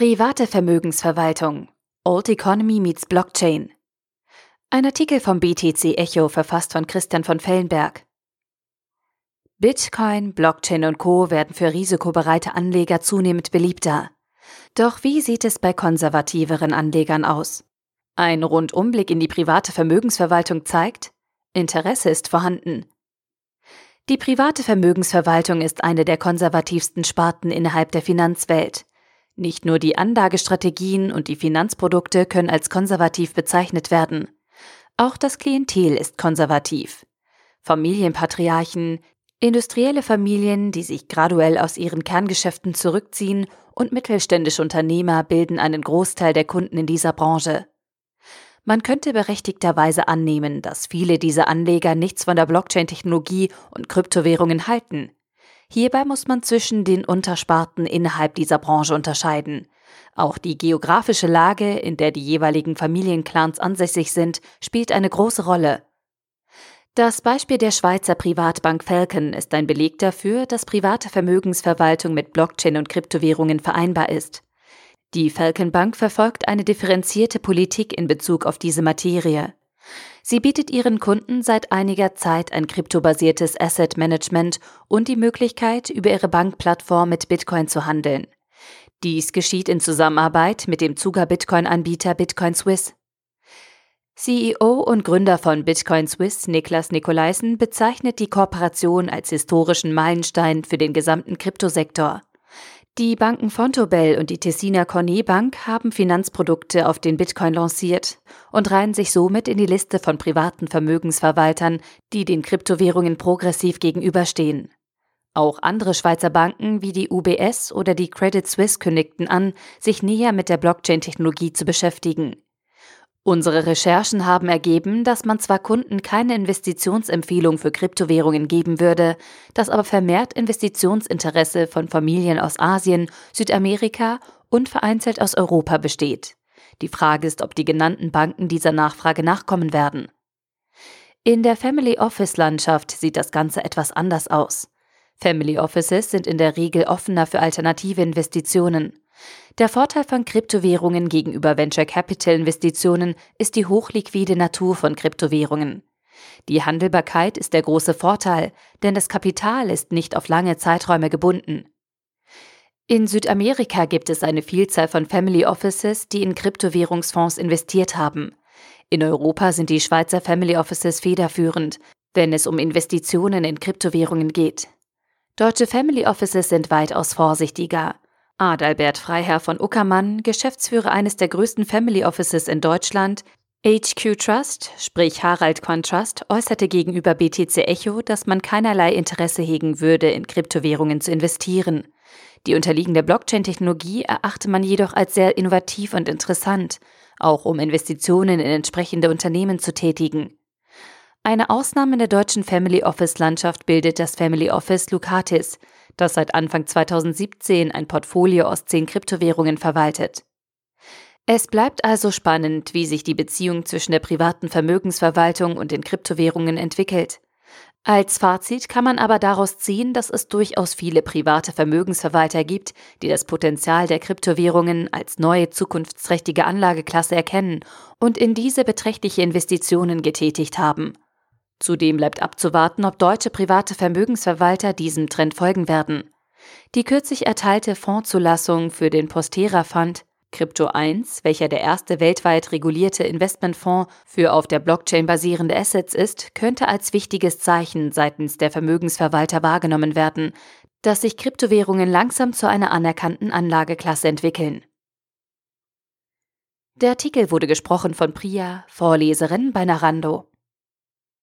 Private Vermögensverwaltung. Old Economy meets Blockchain. Ein Artikel vom BTC Echo verfasst von Christian von Fellenberg. Bitcoin, Blockchain und Co. werden für risikobereite Anleger zunehmend beliebter. Doch wie sieht es bei konservativeren Anlegern aus? Ein Rundumblick in die private Vermögensverwaltung zeigt, Interesse ist vorhanden. Die private Vermögensverwaltung ist eine der konservativsten Sparten innerhalb der Finanzwelt. Nicht nur die Anlagestrategien und die Finanzprodukte können als konservativ bezeichnet werden. Auch das Klientel ist konservativ. Familienpatriarchen, industrielle Familien, die sich graduell aus ihren Kerngeschäften zurückziehen und mittelständische Unternehmer bilden einen Großteil der Kunden in dieser Branche. Man könnte berechtigterweise annehmen, dass viele dieser Anleger nichts von der Blockchain-Technologie und Kryptowährungen halten. Hierbei muss man zwischen den Untersparten innerhalb dieser Branche unterscheiden. Auch die geografische Lage, in der die jeweiligen Familienclans ansässig sind, spielt eine große Rolle. Das Beispiel der Schweizer Privatbank Falcon ist ein Beleg dafür, dass private Vermögensverwaltung mit Blockchain und Kryptowährungen vereinbar ist. Die Falcon Bank verfolgt eine differenzierte Politik in Bezug auf diese Materie. Sie bietet ihren Kunden seit einiger Zeit ein kryptobasiertes Asset Management und die Möglichkeit, über ihre Bankplattform mit Bitcoin zu handeln. Dies geschieht in Zusammenarbeit mit dem Zuger Bitcoin-Anbieter Bitcoin Swiss. CEO und Gründer von Bitcoin Swiss, Niklas Nikolaisen, bezeichnet die Kooperation als historischen Meilenstein für den gesamten Kryptosektor. Die Banken Fontobel und die Tessiner Cornet Bank haben Finanzprodukte auf den Bitcoin lanciert und reihen sich somit in die Liste von privaten Vermögensverwaltern, die den Kryptowährungen progressiv gegenüberstehen. Auch andere Schweizer Banken wie die UBS oder die Credit Suisse kündigten an, sich näher mit der Blockchain-Technologie zu beschäftigen. Unsere Recherchen haben ergeben, dass man zwar Kunden keine Investitionsempfehlung für Kryptowährungen geben würde, dass aber vermehrt Investitionsinteresse von Familien aus Asien, Südamerika und vereinzelt aus Europa besteht. Die Frage ist, ob die genannten Banken dieser Nachfrage nachkommen werden. In der Family Office Landschaft sieht das Ganze etwas anders aus. Family Offices sind in der Regel offener für alternative Investitionen. Der Vorteil von Kryptowährungen gegenüber Venture Capital Investitionen ist die hochliquide Natur von Kryptowährungen. Die Handelbarkeit ist der große Vorteil, denn das Kapital ist nicht auf lange Zeiträume gebunden. In Südamerika gibt es eine Vielzahl von Family Offices, die in Kryptowährungsfonds investiert haben. In Europa sind die Schweizer Family Offices federführend, wenn es um Investitionen in Kryptowährungen geht. Deutsche Family Offices sind weitaus vorsichtiger. Adalbert Freiherr von Uckermann, Geschäftsführer eines der größten Family Offices in Deutschland, HQ Trust, sprich Harald Quan Trust, äußerte gegenüber BTC Echo, dass man keinerlei Interesse hegen würde, in Kryptowährungen zu investieren. Die unterliegende Blockchain-Technologie erachte man jedoch als sehr innovativ und interessant, auch um Investitionen in entsprechende Unternehmen zu tätigen. Eine Ausnahme in der deutschen Family Office Landschaft bildet das Family Office Lucatis, das seit Anfang 2017 ein Portfolio aus zehn Kryptowährungen verwaltet. Es bleibt also spannend, wie sich die Beziehung zwischen der privaten Vermögensverwaltung und den Kryptowährungen entwickelt. Als Fazit kann man aber daraus ziehen, dass es durchaus viele private Vermögensverwalter gibt, die das Potenzial der Kryptowährungen als neue zukunftsträchtige Anlageklasse erkennen und in diese beträchtliche Investitionen getätigt haben. Zudem bleibt abzuwarten, ob deutsche private Vermögensverwalter diesem Trend folgen werden. Die kürzlich erteilte Fondszulassung für den Postera Fund Crypto 1, welcher der erste weltweit regulierte Investmentfonds für auf der Blockchain basierende Assets ist, könnte als wichtiges Zeichen seitens der Vermögensverwalter wahrgenommen werden, dass sich Kryptowährungen langsam zu einer anerkannten Anlageklasse entwickeln. Der Artikel wurde gesprochen von Priya, Vorleserin bei Narando.